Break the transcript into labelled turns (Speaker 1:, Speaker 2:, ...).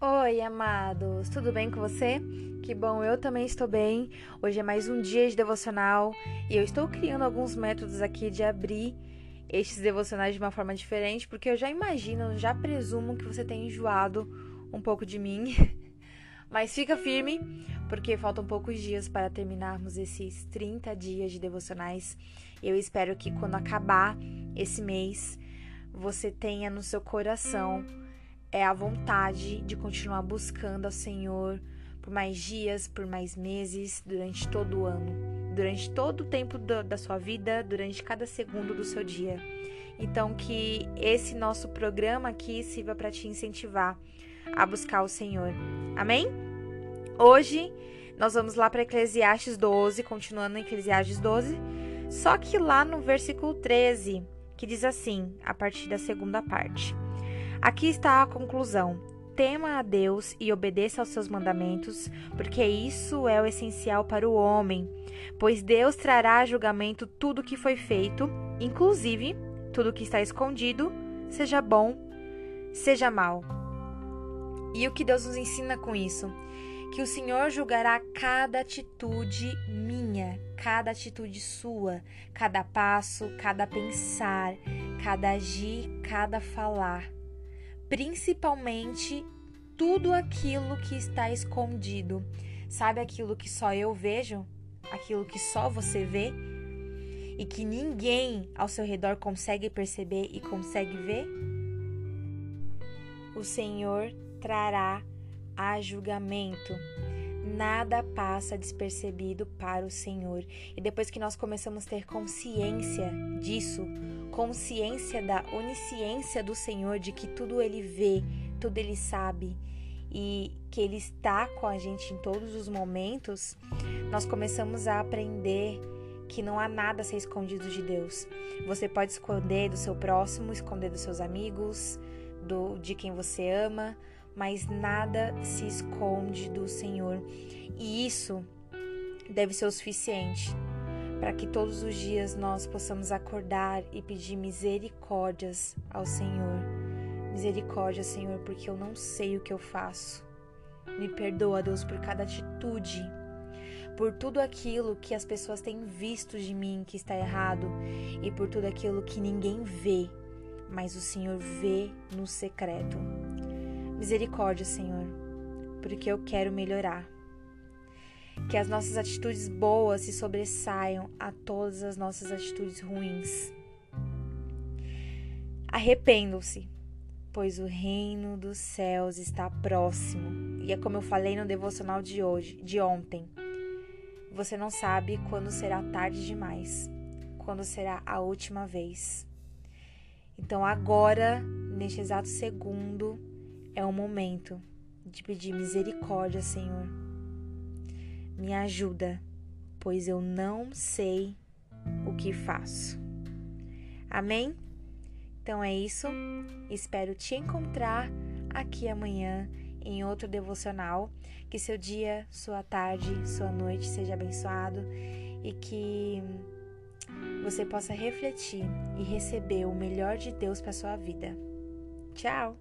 Speaker 1: Oi, amados, tudo bem com você? Que bom, eu também estou bem. Hoje é mais um dia de devocional e eu estou criando alguns métodos aqui de abrir estes devocionais de uma forma diferente, porque eu já imagino, já presumo que você tem enjoado um pouco de mim. Mas fica firme, porque faltam poucos dias para terminarmos esses 30 dias de devocionais. Eu espero que quando acabar esse mês, você tenha no seu coração é a vontade de continuar buscando ao Senhor por mais dias, por mais meses, durante todo o ano, durante todo o tempo do, da sua vida, durante cada segundo do seu dia. Então, que esse nosso programa aqui sirva para te incentivar a buscar o Senhor. Amém? Hoje nós vamos lá para Eclesiastes 12, continuando em Eclesiastes 12, só que lá no versículo 13, que diz assim, a partir da segunda parte. Aqui está a conclusão. Tema a Deus e obedeça aos seus mandamentos, porque isso é o essencial para o homem, pois Deus trará a julgamento tudo o que foi feito, inclusive tudo que está escondido, seja bom, seja mal. E o que Deus nos ensina com isso? Que o Senhor julgará cada atitude minha, cada atitude sua, cada passo, cada pensar, cada agir, cada falar principalmente tudo aquilo que está escondido. Sabe aquilo que só eu vejo? Aquilo que só você vê? E que ninguém ao seu redor consegue perceber e consegue ver? O Senhor trará a julgamento. Nada passa despercebido para o Senhor. E depois que nós começamos a ter consciência disso, consciência da onisciência do Senhor, de que tudo Ele vê, tudo Ele sabe e que Ele está com a gente em todos os momentos, nós começamos a aprender que não há nada a ser escondido de Deus. Você pode esconder do seu próximo, esconder dos seus amigos, do, de quem você ama, mas nada se esconde do Senhor. E isso deve ser o suficiente para que todos os dias nós possamos acordar e pedir misericórdias ao Senhor. Misericórdia, Senhor, porque eu não sei o que eu faço. Me perdoa, Deus, por cada atitude, por tudo aquilo que as pessoas têm visto de mim que está errado e por tudo aquilo que ninguém vê, mas o Senhor vê no secreto. Misericórdia, Senhor, porque eu quero melhorar que as nossas atitudes boas se sobressaiam a todas as nossas atitudes ruins. Arrependam-se, pois o reino dos céus está próximo. E é como eu falei no devocional de hoje, de ontem. Você não sabe quando será tarde demais, quando será a última vez. Então agora, neste exato segundo, é o momento de pedir misericórdia, Senhor me ajuda, pois eu não sei o que faço. Amém? Então é isso. Espero te encontrar aqui amanhã em outro devocional. Que seu dia, sua tarde, sua noite seja abençoado e que você possa refletir e receber o melhor de Deus para sua vida. Tchau.